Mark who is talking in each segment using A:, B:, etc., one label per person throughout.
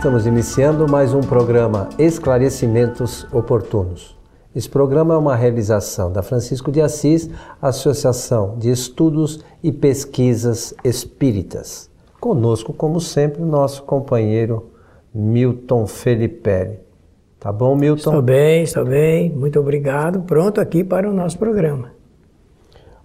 A: Estamos iniciando mais um programa Esclarecimentos Oportunos. Esse programa é uma realização da Francisco de Assis, Associação de Estudos e Pesquisas Espíritas. Conosco, como sempre, nosso companheiro Milton Felipe. Tá bom, Milton?
B: Estou bem, estou bem. Muito obrigado. Pronto aqui para o nosso programa.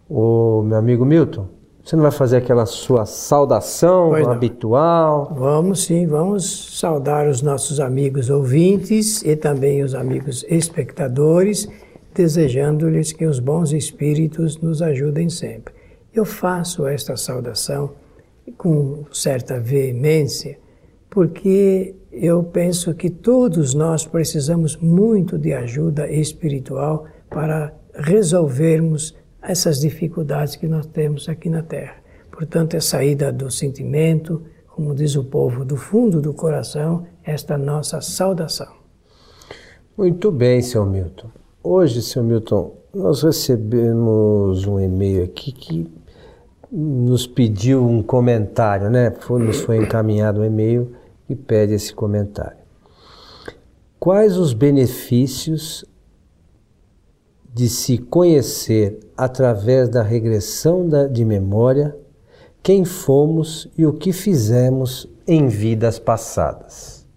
A: O meu amigo Milton, você não vai fazer aquela sua saudação habitual?
B: Vamos sim, vamos saudar os nossos amigos ouvintes e também os amigos espectadores, desejando-lhes que os bons espíritos nos ajudem sempre. Eu faço esta saudação com certa veemência, porque eu penso que todos nós precisamos muito de ajuda espiritual para resolvermos essas dificuldades que nós temos aqui na Terra. Portanto, é saída do sentimento, como diz o povo, do fundo do coração, esta nossa saudação.
A: Muito bem, seu Milton. Hoje, seu Milton, nós recebemos um e-mail aqui que nos pediu um comentário, né? Foi, nos foi encaminhado um e-mail e pede esse comentário. Quais os benefícios de se conhecer através da regressão da, de memória quem fomos e o que fizemos em vidas passadas?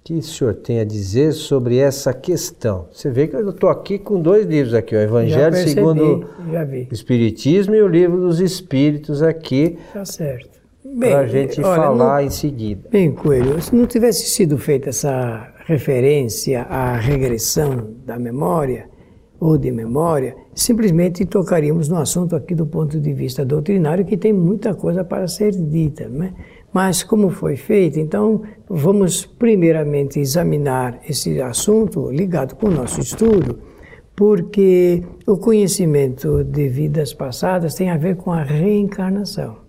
A: O que o senhor tem a dizer sobre essa questão? Você vê que eu estou aqui com dois livros aqui, o Evangelho
B: percebi,
A: segundo o Espiritismo e o Livro dos Espíritos aqui.
B: Tá certo
A: para a gente olha, falar não, em seguida.
B: Bem, Coelho, se não tivesse sido feita essa referência à regressão da memória ou de memória, simplesmente tocaríamos no assunto aqui do ponto de vista doutrinário, que tem muita coisa para ser dita, né? Mas como foi feito, então vamos primeiramente examinar esse assunto ligado com o nosso estudo, porque o conhecimento de vidas passadas tem a ver com a reencarnação.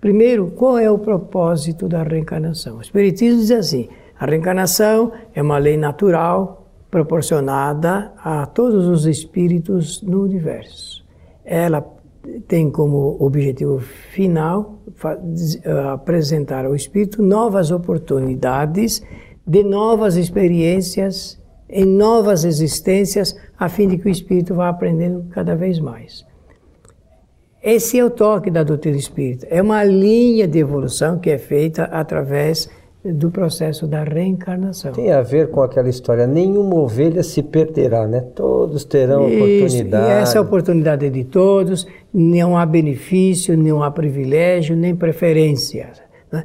B: Primeiro, qual é o propósito da reencarnação? O Espiritismo diz assim: a reencarnação é uma lei natural proporcionada a todos os espíritos no universo. Ela tem como objetivo final eh, apresentar ao espírito novas oportunidades de novas experiências em novas existências, a fim de que o espírito vá aprendendo cada vez mais. Esse é o toque da doutrina espírita. É uma linha de evolução que é feita através do processo da reencarnação.
A: Tem a ver com aquela história, nenhuma ovelha se perderá, né? Todos terão Isso, oportunidade.
B: E essa oportunidade é de todos, não há benefício, não há privilégio, nem preferência. Né?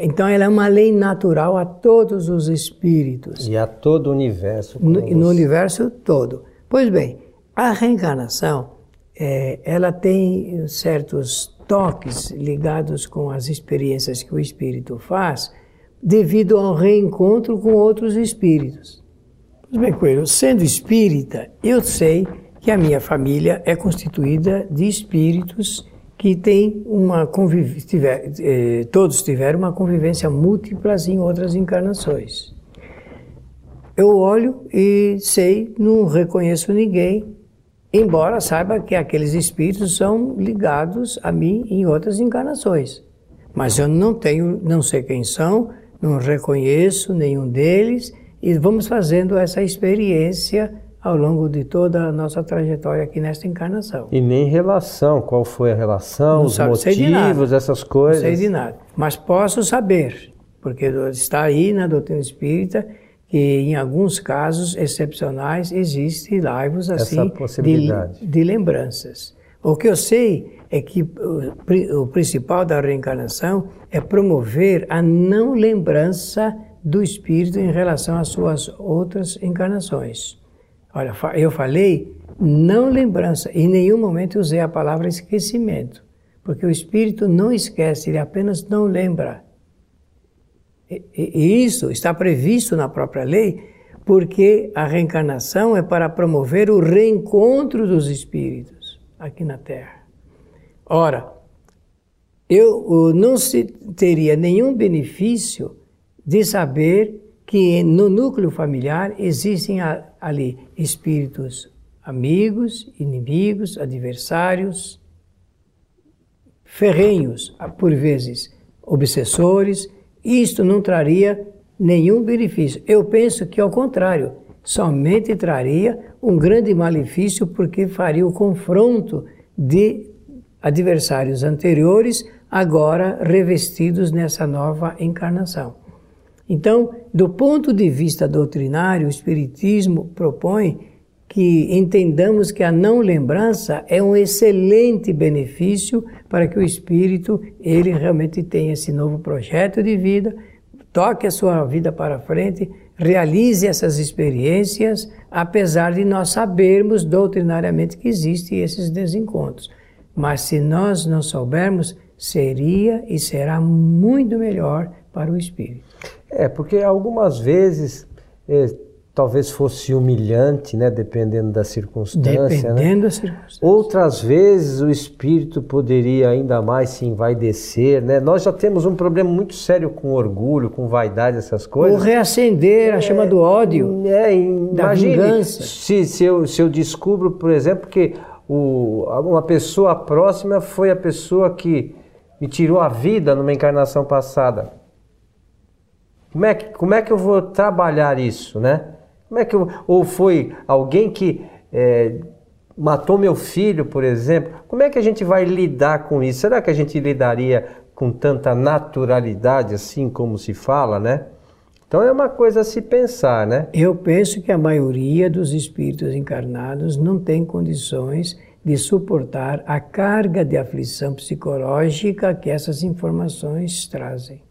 B: Então ela é uma lei natural a todos os espíritos.
A: E a todo o universo.
B: No, no universo todo. Pois bem, a reencarnação é, ela tem certos toques ligados com as experiências que o espírito faz devido ao reencontro com outros espíritos. Pois bem, Coelho, sendo espírita, eu sei que a minha família é constituída de espíritos que têm uma tiver, eh, todos tiveram uma convivência múltipla em outras encarnações. Eu olho e sei, não reconheço ninguém embora saiba que aqueles espíritos são ligados a mim em outras encarnações. Mas eu não tenho, não sei quem são, não reconheço nenhum deles e vamos fazendo essa experiência ao longo de toda a nossa trajetória aqui nesta encarnação.
A: E nem relação, qual foi a relação, não os sabe, motivos, essas coisas.
B: Não sei de nada, mas posso saber, porque está aí na doutrina espírita que em alguns casos excepcionais existe laivos assim de, de, lembranças. O que eu sei é que o, o principal da reencarnação é promover a não lembrança do espírito em relação às suas outras encarnações. Olha, eu falei não lembrança, em nenhum momento usei a palavra esquecimento, porque o espírito não esquece, ele apenas não lembra. E isso está previsto na própria lei, porque a reencarnação é para promover o reencontro dos espíritos aqui na Terra. Ora, eu não teria nenhum benefício de saber que no núcleo familiar existem ali espíritos amigos, inimigos, adversários, ferrenhos, por vezes obsessores, Isto não traria nenhum benefício. Eu penso que, ao contrário, somente traria um grande malefício, porque faria o confronto de adversários anteriores, agora revestidos nessa nova encarnação. Então, do ponto de vista doutrinário, o Espiritismo propõe que entendamos que a não lembrança é um excelente benefício para que o espírito ele realmente tenha esse novo projeto de vida, toque a sua vida para frente, realize essas experiências, apesar de nós sabermos doutrinariamente que existem esses desencontros. Mas se nós não soubermos, seria e será muito melhor para o espírito.
A: É, porque algumas vezes é, talvez fosse humilhante, né, dependendo da circunstância.
B: Né? Dependendo né? da circunstância.
A: Outras vezes o espírito poderia ainda mais se envaidecer, né? Nós já temos um problema muito sério com orgulho, com vaidade, essas coisas.
B: O reacender, a chama do ódio,
A: é,
B: da vingança.
A: Se, se, eu, se eu descubro, por exemplo, que o, uma pessoa próxima foi a pessoa que me tirou a vida numa encarnação passada. Como é que, como é que eu vou trabalhar isso, né? Como é que eu, ou foi alguém que é, matou meu filho, por exemplo? Como é que a gente vai lidar com isso? Será que a gente lidaria com tanta naturalidade assim como se fala, né? Então é uma coisa a se pensar, né?
B: Eu penso que a maioria dos espíritos encarnados não tem condições de suportar a carga de aflição psicológica que essas informações trazem.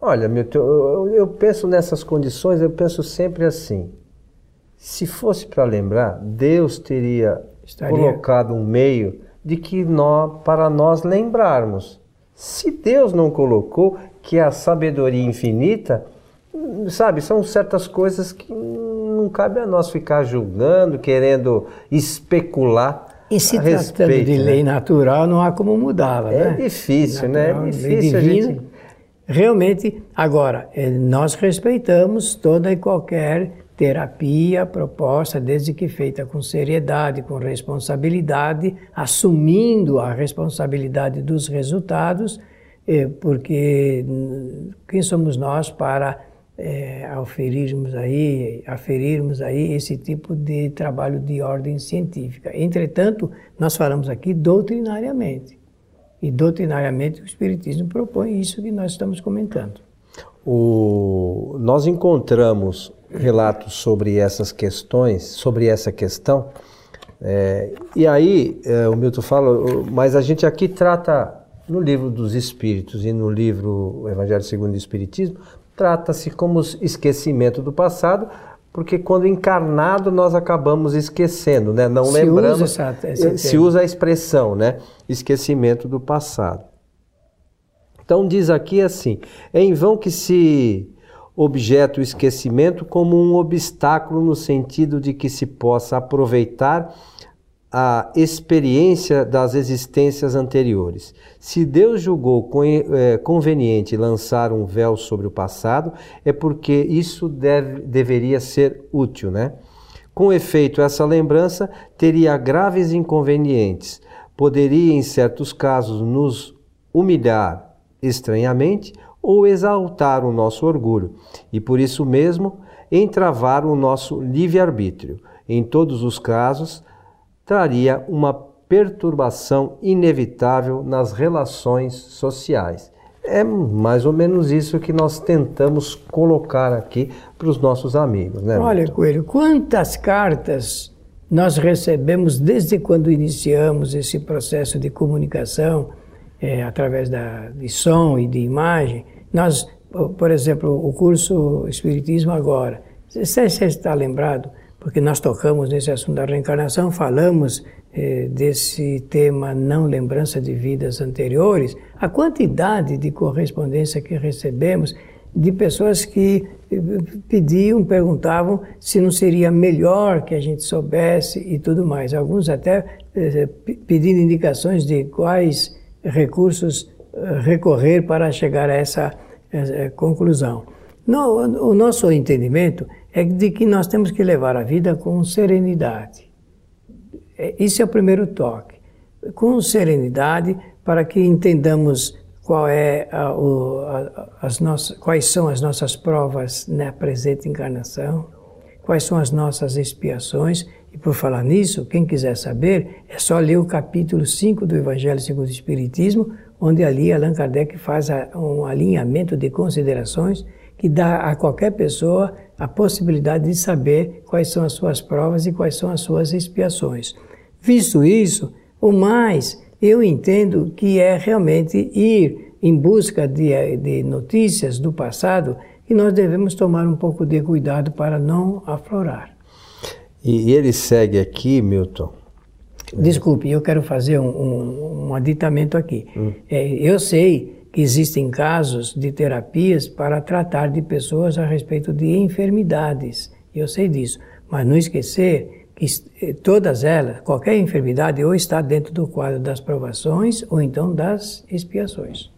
A: Olha, Milton, eu, eu penso nessas condições, eu penso sempre assim. Se fosse para lembrar, Deus teria Estaria. colocado um meio de que nós, para nós lembrarmos. Se Deus não colocou, que é a sabedoria infinita, sabe, são certas coisas que não cabe a nós ficar julgando, querendo especular.
B: E se tratando respeito, de né? lei natural, não há como mudá-la,
A: é
B: né?
A: Difícil, né? É difícil,
B: a gente Realmente, agora, eh, nós respeitamos toda e qualquer terapia proposta, desde que feita com seriedade, com responsabilidade, assumindo a responsabilidade dos resultados, eh, porque hum, quem somos nós para é, aí, aferirmos aí esse tipo de trabalho de ordem científica. Entretanto, nós falamos aqui doutrinariamente. E doutrinariamente o Espiritismo propõe isso que nós estamos comentando.
A: O, nós encontramos relatos sobre essas questões, sobre essa questão, é, e aí é, o Milton fala, mas a gente aqui trata no livro dos Espíritos e no livro Evangelho segundo o Espiritismo, trata-se como esquecimento do passado, porque quando encarnado nós acabamos esquecendo, né? Não se lembramos. Usa essa, se usa a expressão, né? Esquecimento do passado. Então diz aqui assim: é em vão que se objeta o esquecimento como um obstáculo no sentido de que se possa aproveitar a experiência das existências anteriores. Se Deus julgou é, conveniente lançar um véu sobre o passado, é porque isso deve, deveria ser útil, né? Com efeito, essa lembrança teria graves inconvenientes. Poderia, em certos casos, nos humilhar estranhamente ou exaltar o nosso orgulho, e por isso mesmo entravar o nosso livre-arbítrio. Em todos os casos, traria uma perturbação inevitável nas relações sociais. É mais ou menos isso que nós tentamos colocar aqui para os nossos amigos, né?
B: Olha, Milton? Coelho, quantas cartas nós recebemos desde quando iniciamos esse processo de comunicação é, através da, de som e de imagem. Nós, por exemplo, o curso Espiritismo Agora, você está lembrado? Porque nós tocamos nesse assunto da reencarnação, falamos eh, desse tema não lembrança de vidas anteriores, a quantidade de correspondência que recebemos de pessoas que eh, pediam, perguntavam se não seria melhor que a gente soubesse e tudo mais. Alguns até eh, pedindo indicações de quais recursos eh, recorrer para chegar a essa, essa conclusão. No, o nosso entendimento é de que nós temos que levar a vida com serenidade. É, é o primeiro toque. Com serenidade, para que entendamos qual é a, o, a, as nossas, quais são as nossas provas na presente encarnação, quais são as nossas expiações. E por falar nisso, quem quiser saber, é só ler o capítulo 5 do Evangelho segundo o Espiritismo, onde ali Allan Kardec faz um alinhamento de considerações que dá a qualquer pessoa a possibilidade de saber quais são as suas provas e quais são as suas expiações. Visto isso, o mais eu entendo que é realmente ir em busca de, de notícias do passado e nós devemos tomar um pouco de cuidado para não aflorar.
A: E ele segue aqui, Milton.
B: Desculpe, eu quero fazer um, um, um aditamento aqui. Hum. É, eu sei existem casos de terapias para tratar de pessoas a respeito de enfermidades. Eu sei disso. Mas não esquecer que eh, todas elas, qualquer enfermidade, ou está dentro do quadro das provações ou então das expiações.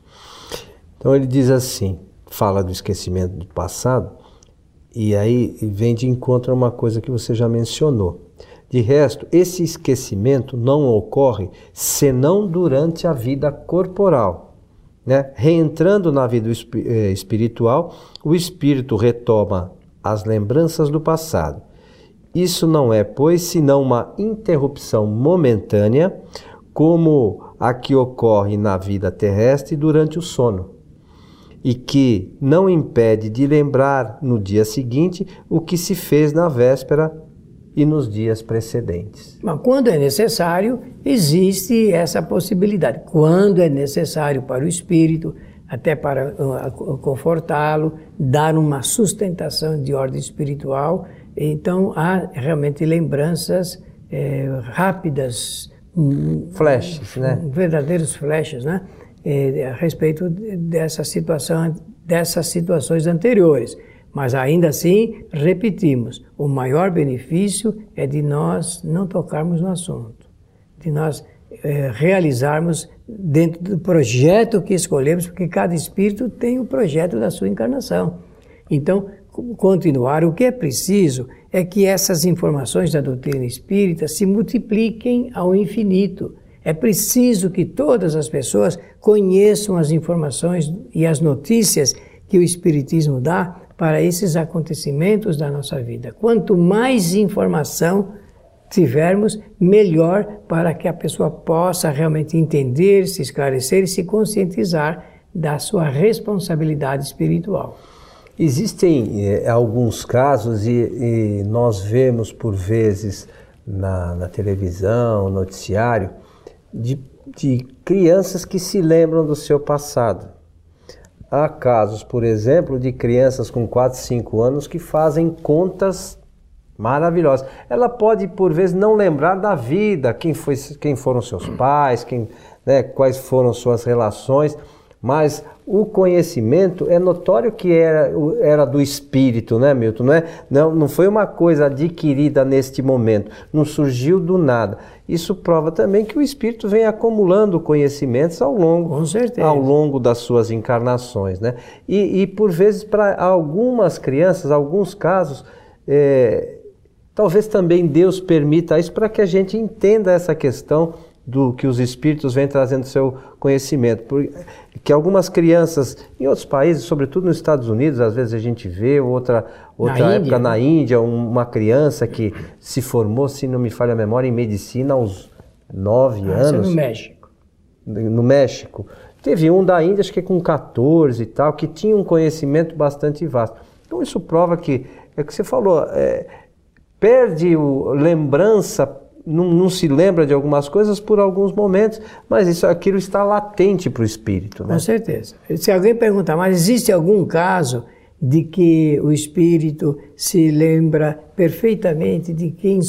A: Então ele diz assim, fala do esquecimento do passado, e aí vem de encontro a uma coisa que você já mencionou. De resto, esse esquecimento não ocorre senão durante a vida corporal. Né? Reentrando na vida eh, espiritual, o espírito retoma as lembranças do passado isso não é, pois, senão uma interrupção momentânea, como a que ocorre na vida terrestre durante o sono, e que não impede de lembrar no dia seguinte o que se fez na véspera e nos dias precedentes.
B: Mas quando é necessário, existe essa possibilidade. Quando é necessário para o espírito, até para uh, confortá-lo, dar uma sustentação de ordem espiritual, então há realmente lembranças é, rápidas,
A: hum, flashes, né?
B: Verdadeiros flashes, né? É, a respeito dessa situação, dessas situações anteriores. Mas ainda assim, repetimos, o maior benefício é de nós não tocarmos no assunto, de nós é, realizarmos dentro do projeto que escolhemos, porque cada espírito tem o projeto da sua encarnação. Então, continuar, o que é preciso é que essas informações da doutrina espírita se multipliquem ao infinito. É preciso que todas as pessoas conheçam as informações e as notícias que o Espiritismo dá para esses acontecimentos da nossa vida. Quanto mais informação tivermos, melhor para que a pessoa possa realmente entender, se esclarecer e se conscientizar da sua responsabilidade espiritual.
A: Existem eh, alguns casos, e, e, nós vemos por vezes na, na televisão, noticiário, de, de crianças que se lembram do seu passado. Há casos, por exemplo, de crianças com 4, 5 anos que fazem contas maravilhosas. Ela pode, por vezes, não lembrar da vida, quem, foi, quem foram seus pais, quem, né, quais foram suas relações, mas o conhecimento é notório que era, era do espírito, né, Milton? Não, é, não, não foi uma coisa adquirida neste momento, não surgiu do nada. Isso prova também que o espírito vem acumulando conhecimentos ao longo, ao longo das suas encarnações. Né? E, e por vezes, para algumas crianças, alguns casos, é, talvez também Deus permita isso para que a gente entenda essa questão do que os espíritos vêm trazendo seu conhecimento. Porque algumas crianças em outros países, sobretudo nos Estados Unidos, às vezes a gente vê outra, outra na época Índia, na Índia, uma criança que se formou, se não me falha a memória, em medicina aos nove ah, anos.
B: no México.
A: No México. Teve um da Índia, acho que com 14 e tal, que tinha um conhecimento bastante vasto. Então isso prova que, é o que você falou, é, perde o, lembrança não, não, se lembra de algumas coisas por alguns momentos, mas isso, aquilo está latente para o espírito. Né?
B: Com certeza. Se alguém perguntar, mas existe algum caso de que o espírito se lembra perfeitamente de quem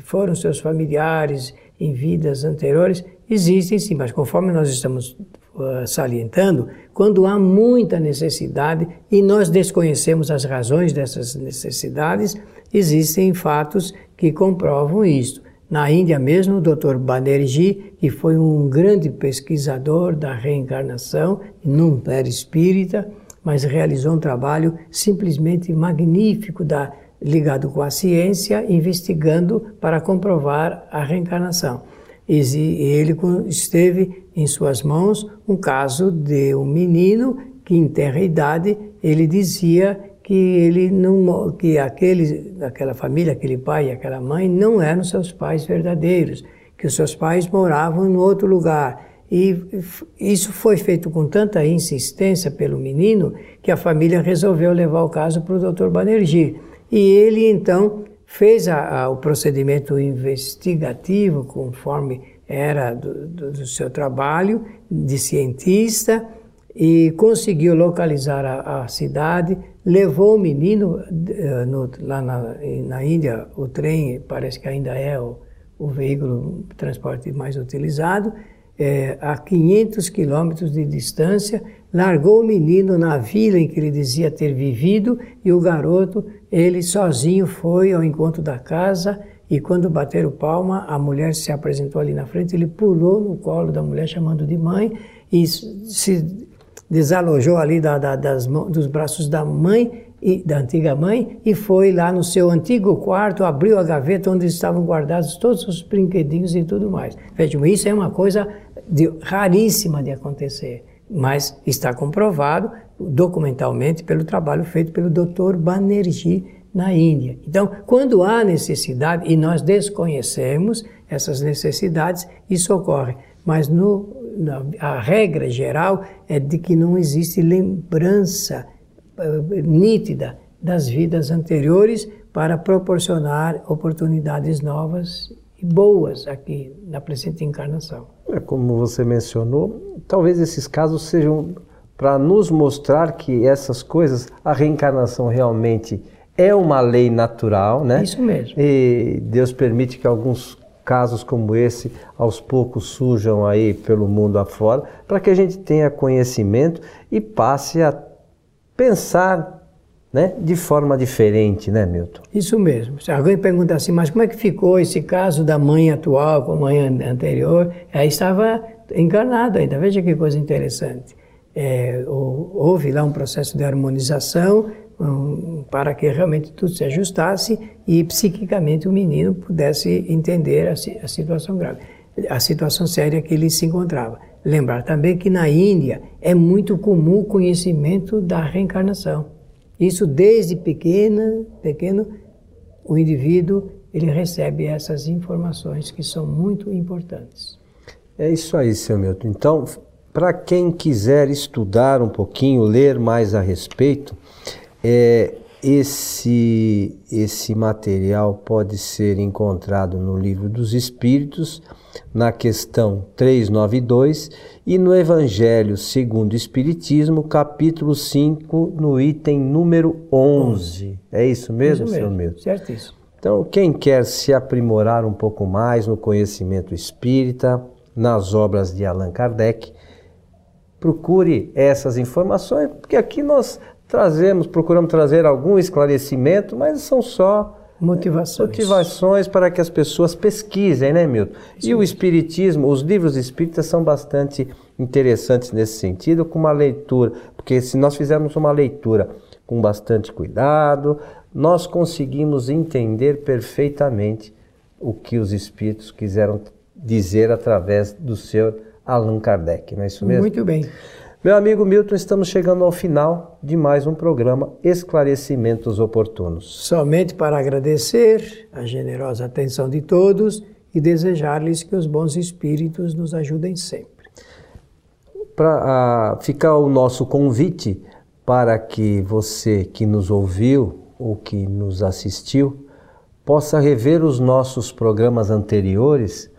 B: foram seus familiares em vidas anteriores? Existem sim, mas conforme nós estamos uh, salientando, quando há muita necessidade e nós desconhecemos as razões dessas necessidades, existem fatos que comprovam isto. Na Índia mesmo, o Dr. Banerjee, que foi um grande pesquisador da reencarnação, não era espírita, mas realizou um trabalho simplesmente magnífico da, ligado com a ciência, investigando para comprovar a reencarnação. E ele esteve em suas mãos um caso de um menino que em terra idade ele dizia que ele não que aquele aquela família, aquele pai e aquela mãe não eram seus pais verdadeiros, que os seus pais moravam em outro lugar. E isso foi feito com tanta insistência pelo menino que a família resolveu levar o caso para o Dr. Banerjee. E ele então fez a, a, o procedimento investigativo conforme era do, do, do, seu trabalho de cientista e conseguiu localizar a, a cidade, levou o menino uh, no, lá na, na, Índia, o trem parece que ainda é o, o veículo de transporte mais utilizado, é, a 500 quilômetros de distância, largou o menino na vila em que ele dizia ter vivido e o garoto, ele sozinho foi ao encontro da casa e quando bateram palma, a mulher se apresentou ali na frente, ele pulou no colo da mulher chamando de mãe e se desalojou ali da, da, das, dos braços da mãe e da antiga mãe e foi lá no seu antigo quarto, abriu a gaveta onde estavam guardados todos os brinquedinhos e tudo mais. Vejam, isso é uma coisa de, raríssima de acontecer, mas está comprovado documentalmente pelo trabalho feito pelo Dr. Banerjee na Índia. Então, quando há necessidade e nós desconhecemos essas necessidades, isso ocorre. Mas no, a regra geral é de que não existe lembrança uh, nítida das vidas anteriores para proporcionar oportunidades novas e boas aqui na presente encarnação.
A: É como você mencionou, talvez esses casos sejam para nos mostrar que essas coisas, a reencarnação realmente é uma lei natural, né?
B: Isso mesmo.
A: E Deus permite que alguns casos como esse aos poucos surjam aí pelo mundo afora, para que a gente tenha conhecimento e passe a pensar né, de forma diferente, né, Milton?
B: Isso mesmo. Se alguém pergunta assim, mas como é que ficou esse caso da mãe atual com a mãe anterior? Aí estava encarnado ainda. Veja que coisa interessante. É, houve lá um processo de harmonização para que realmente tudo se ajustasse e psiquicamente o menino pudesse entender a, a situação grave, a situação séria que ele se encontrava. Lembrar também que na Índia é muito comum o conhecimento da reencarnação. Isso desde pequena, pequeno, o indivíduo ele recebe essas informações que são muito importantes.
A: É isso aí, seu Milton. Então, para quem quiser estudar um pouquinho, ler mais a respeito, é, esse, esse material pode ser encontrado no Livro dos Espíritos, na questão 392, e no Evangelho segundo o Espiritismo, capítulo 5, no item número 11. É isso mesmo, isso mesmo,
B: senhor Certíssimo.
A: Então, quem quer se aprimorar um pouco mais no conhecimento espírita, nas obras de Allan Kardec, procure essas informações, porque aqui nós trazemos, procuramos trazer algum esclarecimento, mas são só
B: motivações,
A: motivações para que as pessoas pesquisem, né, Milton? E o espiritismo, os livros espíritas são bastante interessantes nesse sentido, com uma leitura, porque se nós fizermos uma leitura com bastante cuidado, nós conseguimos entender perfeitamente o que os espíritos quiseram dizer através do seu Allan Kardec, não é isso mesmo?
B: Muito bem.
A: Meu amigo Milton, estamos chegando ao final de mais um programa Esclarecimentos Oportunos.
B: Somente para agradecer a generosa atenção de todos e desejar-lhes que os bons espíritos nos ajudem sempre.
A: Para uh, ficar o nosso convite para que você que nos ouviu ou que nos assistiu possa rever os nossos programas anteriores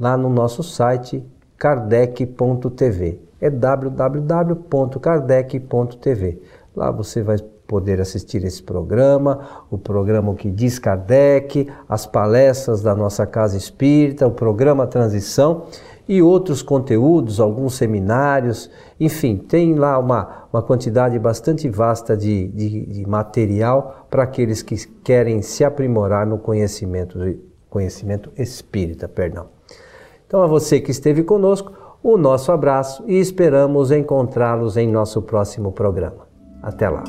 A: lá no nosso site kardec.tv é www.kardec.tv. Lá você vai poder assistir esse programa, o programa que diz Kardec, as palestras da nossa Casa Espírita, o programa Transição e outros conteúdos, alguns seminários, enfim, tem lá uma, uma quantidade bastante vasta de, de, de material para aqueles que querem se aprimorar no conhecimento, conhecimento espírita, perdão. Então, a você que esteve conosco, o nosso abraço e esperamos encontrá-los em nosso próximo programa. Até lá!